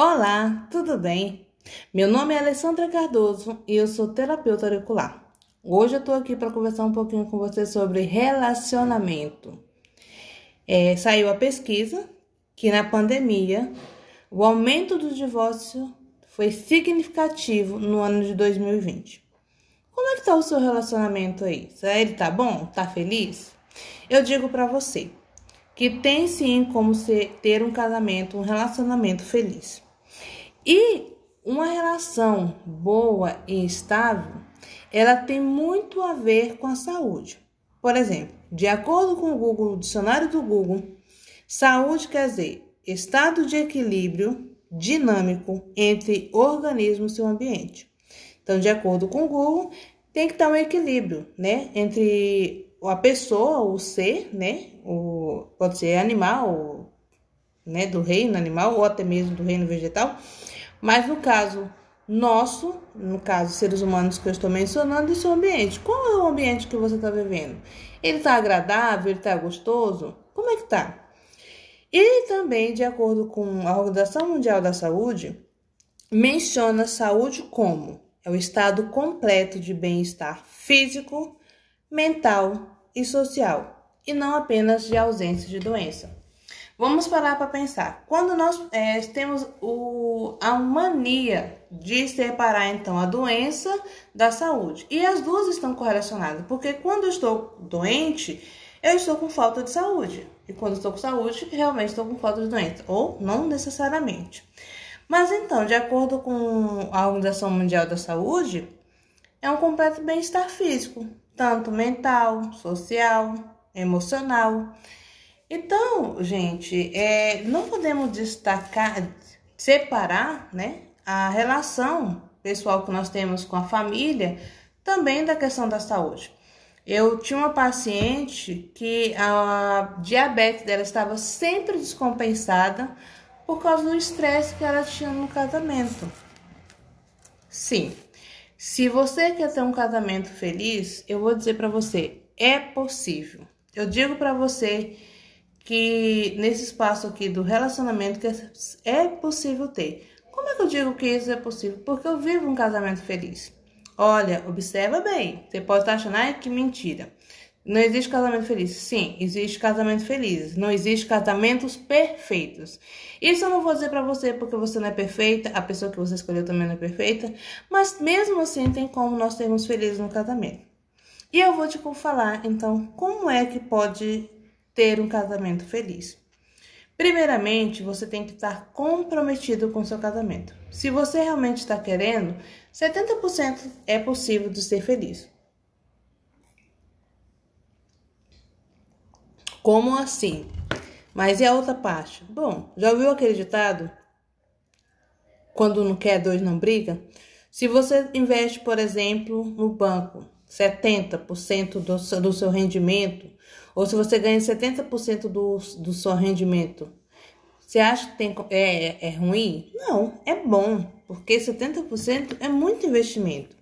Olá, tudo bem? Meu nome é Alessandra Cardoso e eu sou terapeuta auricular. Hoje eu tô aqui para conversar um pouquinho com você sobre relacionamento. É, saiu a pesquisa que na pandemia o aumento do divórcio foi significativo no ano de 2020. Como é que tá o seu relacionamento aí? Ele tá bom? Tá feliz? Eu digo para você que tem sim como ser, ter um casamento, um relacionamento feliz. E uma relação boa e estável, ela tem muito a ver com a saúde. Por exemplo, de acordo com o Google, o dicionário do Google, saúde quer dizer estado de equilíbrio dinâmico entre organismo e seu ambiente. Então, de acordo com o Google, tem que estar um equilíbrio, né, entre a pessoa, o ser, né, o, pode ser animal, né, do reino animal ou até mesmo do reino vegetal, mas no caso nosso, no caso seres humanos que eu estou mencionando, esse ambiente. Qual é o ambiente que você está vivendo? Ele está agradável? Ele está gostoso? Como é que está? E também, de acordo com a Organização Mundial da Saúde, menciona saúde como é o estado completo de bem-estar físico, mental e social, e não apenas de ausência de doença. Vamos parar para pensar. Quando nós é, temos o, a mania de separar então a doença da saúde, e as duas estão correlacionadas, porque quando eu estou doente, eu estou com falta de saúde, e quando estou com saúde, realmente estou com falta de doença, ou não necessariamente. Mas então, de acordo com a Organização Mundial da Saúde, é um completo bem-estar físico, tanto mental, social, emocional. Então, gente, é, não podemos destacar, separar, né, a relação pessoal que nós temos com a família também da questão da saúde. Eu tinha uma paciente que a diabetes dela estava sempre descompensada por causa do estresse que ela tinha no casamento. Sim, se você quer ter um casamento feliz, eu vou dizer para você, é possível. Eu digo para você que nesse espaço aqui do relacionamento que é possível ter. Como é que eu digo que isso é possível? Porque eu vivo um casamento feliz. Olha, observa bem. Você pode estar achando que mentira. Não existe casamento feliz. Sim, existe casamento feliz. Não existe casamentos perfeitos. Isso eu não vou dizer para você porque você não é perfeita, a pessoa que você escolheu também não é perfeita, mas mesmo assim tem como nós termos felizes no casamento. E eu vou te falar, então, como é que pode ter um casamento feliz? Primeiramente, você tem que estar comprometido com seu casamento. Se você realmente está querendo, 70% é possível de ser feliz. Como assim? Mas e a outra parte? Bom, já ouviu aquele ditado? Quando não quer, dois não briga? Se você investe, por exemplo, no banco 70% do, do seu rendimento, ou se você ganha 70% do, do seu rendimento, você acha que tem, é, é ruim? Não, é bom, porque 70% é muito investimento.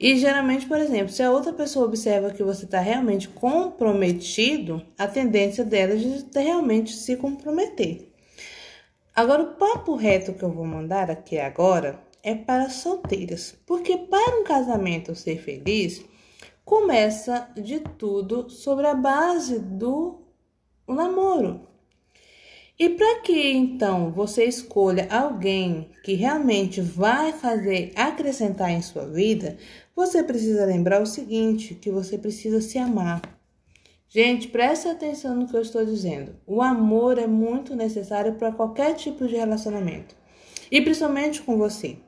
E geralmente, por exemplo, se a outra pessoa observa que você está realmente comprometido, a tendência dela é de realmente se comprometer. Agora, o papo reto que eu vou mandar aqui agora é para solteiras, porque para um casamento ser feliz, começa de tudo sobre a base do namoro. E para que então você escolha alguém que realmente vai fazer acrescentar em sua vida, você precisa lembrar o seguinte, que você precisa se amar. Gente, preste atenção no que eu estou dizendo. O amor é muito necessário para qualquer tipo de relacionamento. E principalmente com você.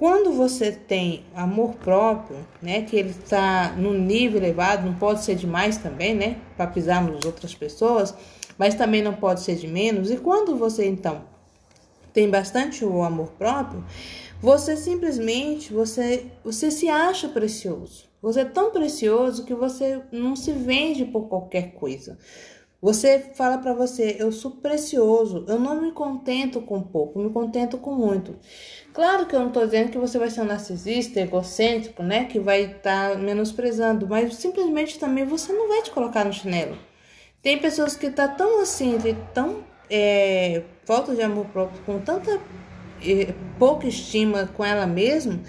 Quando você tem amor próprio, né, que ele está num nível elevado, não pode ser demais também, né, para pisar nas outras pessoas, mas também não pode ser de menos. E quando você então tem bastante o amor próprio, você simplesmente você você se acha precioso. Você é tão precioso que você não se vende por qualquer coisa. Você fala para você, eu sou precioso, eu não me contento com pouco, me contento com muito. Claro que eu não estou dizendo que você vai ser um narcisista, egocêntrico, né? Que vai estar tá menosprezando, mas simplesmente também você não vai te colocar no chinelo. Tem pessoas que tá tão assim, tão é, falta de amor próprio, com tanta eh, pouca estima com ela mesma,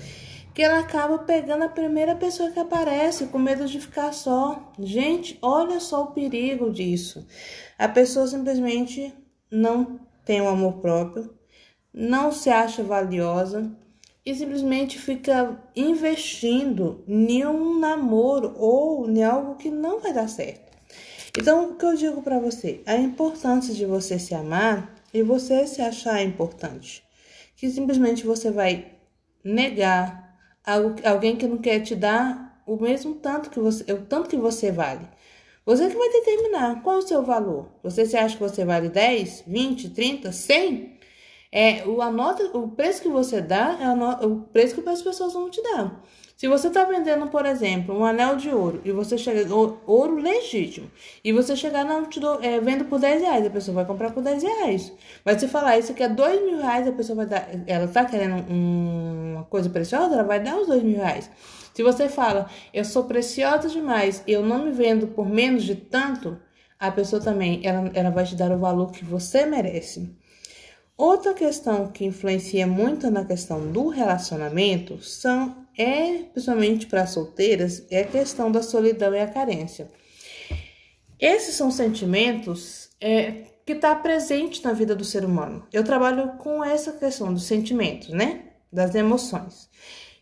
que ela acaba pegando a primeira pessoa que aparece, com medo de ficar só. Gente, olha só o perigo disso. A pessoa simplesmente não tem o um amor próprio, não se acha valiosa e simplesmente fica investindo em um namoro ou em algo que não vai dar certo. Então, o que eu digo para você? A importância de você se amar e você se achar importante. Que simplesmente você vai negar alguém que não quer te dar o mesmo tanto que você, o tanto que você vale. Você que vai determinar qual é o seu valor. Você se acha que você vale 10, 20, 30, 100? É, o, a nota, o preço que você dá é o preço que as pessoas vão te dar. Se você está vendendo, por exemplo, um anel de ouro e você chega, ouro legítimo, e você chegar, não, te dou, é, vendo por 10 reais, a pessoa vai comprar por 10 reais. Mas se falar isso aqui é 2 mil reais, a pessoa vai dar, ela está querendo um, uma coisa preciosa, ela vai dar os 2 mil reais. Se você fala, eu sou preciosa demais, eu não me vendo por menos de tanto, a pessoa também, ela, ela vai te dar o valor que você merece. Outra questão que influencia muito na questão do relacionamento são é, principalmente para solteiras, é a questão da solidão e a carência. Esses são sentimentos é, que está presente na vida do ser humano. Eu trabalho com essa questão dos sentimentos, né? Das emoções.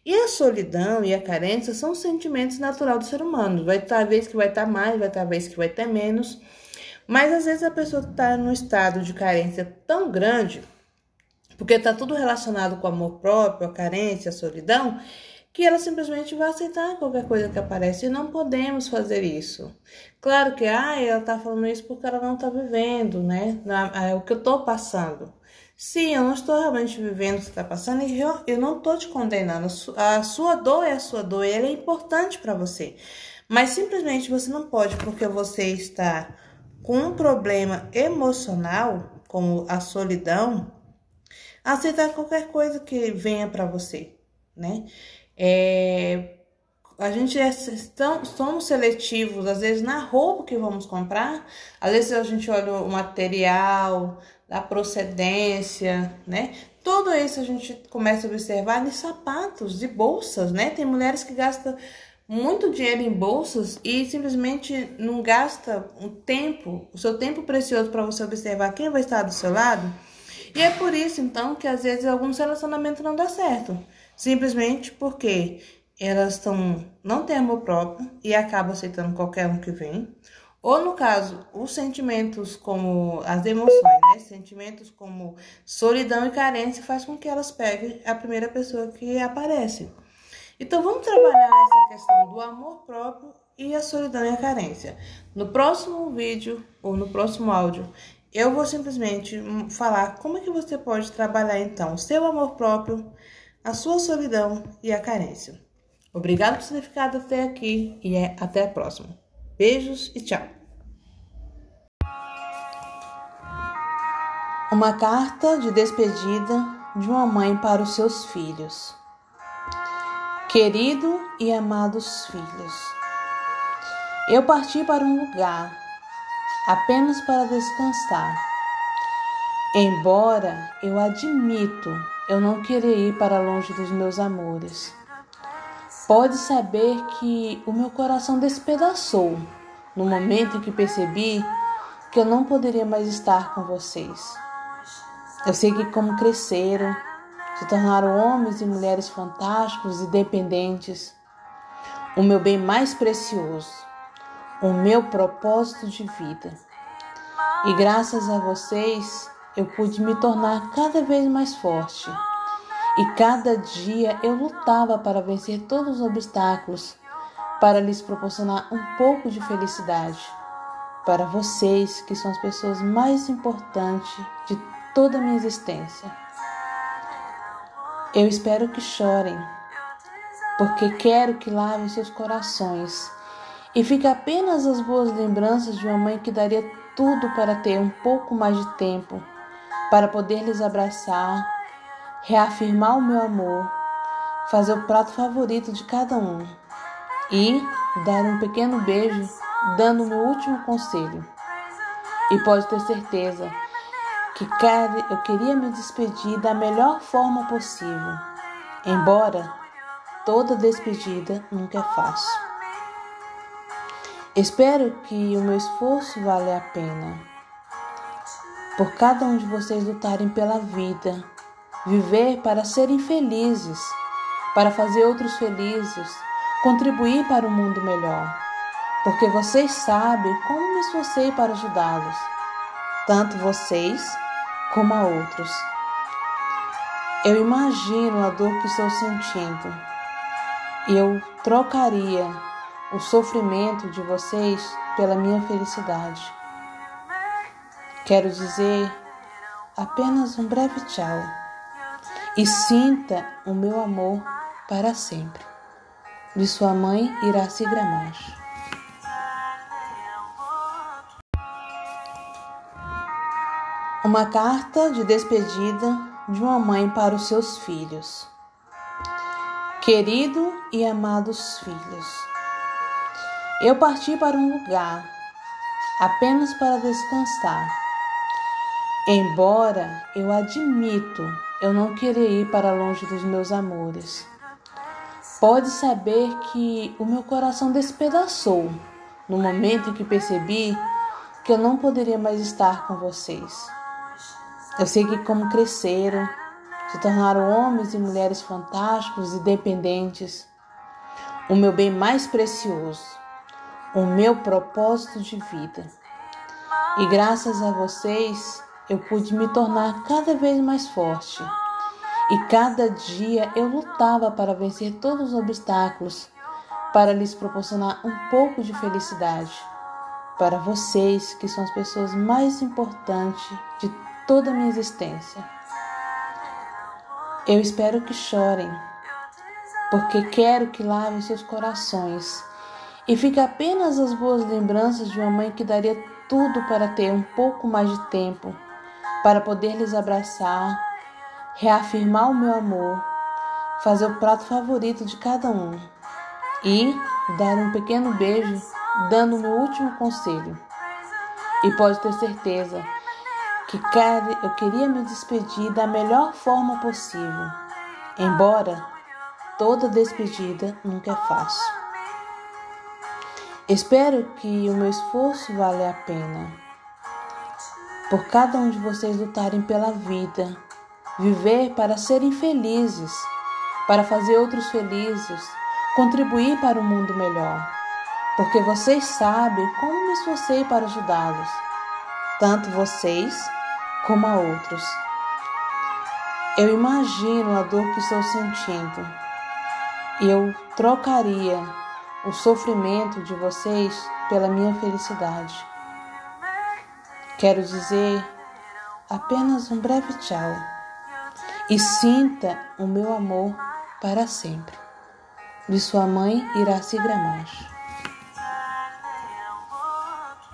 E a solidão e a carência são sentimentos naturais do ser humano. Vai estar vez que vai estar mais, vai estar vez que vai ter menos. Mas às vezes a pessoa está num estado de carência tão grande, porque está tudo relacionado com o amor próprio, a carência, a solidão, que ela simplesmente vai aceitar qualquer coisa que aparece. E não podemos fazer isso. Claro que ah, ela está falando isso porque ela não está vivendo, né? É o que eu estou passando. Sim, eu não estou realmente vivendo o que está passando e eu, eu não estou te condenando. A sua dor é a sua dor e ela é importante para você. Mas simplesmente você não pode, porque você está com um problema emocional, como a solidão, aceitar qualquer coisa que venha para você, né? É, a gente é, tão, somos seletivos, às vezes na roupa que vamos comprar, às vezes a gente olha o material, a procedência, né? Tudo isso a gente começa a observar em sapatos, de bolsas, né? Tem mulheres que gastam muito dinheiro em bolsas e simplesmente não gasta um tempo, o seu tempo precioso para você observar quem vai estar do seu lado. E é por isso então que às vezes alguns relacionamentos não dá certo, simplesmente porque elas estão não têm amor próprio e acabam aceitando qualquer um que vem. Ou no caso, os sentimentos como as emoções, né? Sentimentos como solidão e carência faz com que elas peguem a primeira pessoa que aparece. Então vamos trabalhar essa questão do amor próprio e a solidão e a carência. No próximo vídeo ou no próximo áudio, eu vou simplesmente falar como é que você pode trabalhar então seu amor próprio, a sua solidão e a carência. Obrigado por ter ficado até aqui e é até a próxima. Beijos e tchau. Uma carta de despedida de uma mãe para os seus filhos. Querido e amados filhos, eu parti para um lugar apenas para descansar. Embora eu admito eu não querer ir para longe dos meus amores. Pode saber que o meu coração despedaçou no momento em que percebi que eu não poderia mais estar com vocês. Eu sei que como cresceram, se tornaram homens e mulheres fantásticos e dependentes. O meu bem mais precioso, o meu propósito de vida. E graças a vocês, eu pude me tornar cada vez mais forte. E cada dia eu lutava para vencer todos os obstáculos, para lhes proporcionar um pouco de felicidade. Para vocês, que são as pessoas mais importantes de toda a minha existência. Eu espero que chorem, porque quero que lavem seus corações e fique apenas as boas lembranças de uma mãe que daria tudo para ter um pouco mais de tempo, para poder lhes abraçar, reafirmar o meu amor, fazer o prato favorito de cada um e dar um pequeno beijo, dando o meu último conselho. E pode ter certeza que eu queria me despedir da melhor forma possível, embora toda despedida nunca é fácil. Espero que o meu esforço valha a pena. Por cada um de vocês lutarem pela vida, viver para serem felizes, para fazer outros felizes, contribuir para um mundo melhor. Porque vocês sabem como me esforcei para ajudá-los, tanto vocês como a outros. Eu imagino a dor que estou sentindo e eu trocaria o sofrimento de vocês pela minha felicidade. Quero dizer apenas um breve tchau e sinta o meu amor para sempre. De sua mãe, Iraci Gramacho. Uma carta de despedida de uma mãe para os seus filhos. Querido e amados filhos, eu parti para um lugar apenas para descansar. Embora eu admito eu não querer ir para longe dos meus amores. Pode saber que o meu coração despedaçou no momento em que percebi que eu não poderia mais estar com vocês. Eu sei que como cresceram, se tornaram homens e mulheres fantásticos e dependentes, o meu bem mais precioso o meu propósito de vida. E graças a vocês, eu pude me tornar cada vez mais forte. E cada dia eu lutava para vencer todos os obstáculos, para lhes proporcionar um pouco de felicidade. Para vocês, que são as pessoas mais importantes de toda a minha existência. Eu espero que chorem, porque quero que lavem seus corações e fica apenas as boas lembranças de uma mãe que daria tudo para ter um pouco mais de tempo, para poder lhes abraçar, reafirmar o meu amor, fazer o prato favorito de cada um e dar um pequeno beijo, dando o meu último conselho. E pode ter certeza que eu queria me despedir da melhor forma possível, embora toda despedida nunca é fácil. Espero que o meu esforço valha a pena. Por cada um de vocês lutarem pela vida, viver para serem felizes, para fazer outros felizes, contribuir para um mundo melhor. Porque vocês sabem como me esforcei para ajudá-los, tanto vocês como a outros. Eu imagino a dor que estou sentindo e eu trocaria o sofrimento de vocês pela minha felicidade. Quero dizer apenas um breve tchau e sinta o meu amor para sempre. De sua mãe, Iraci Gramacho.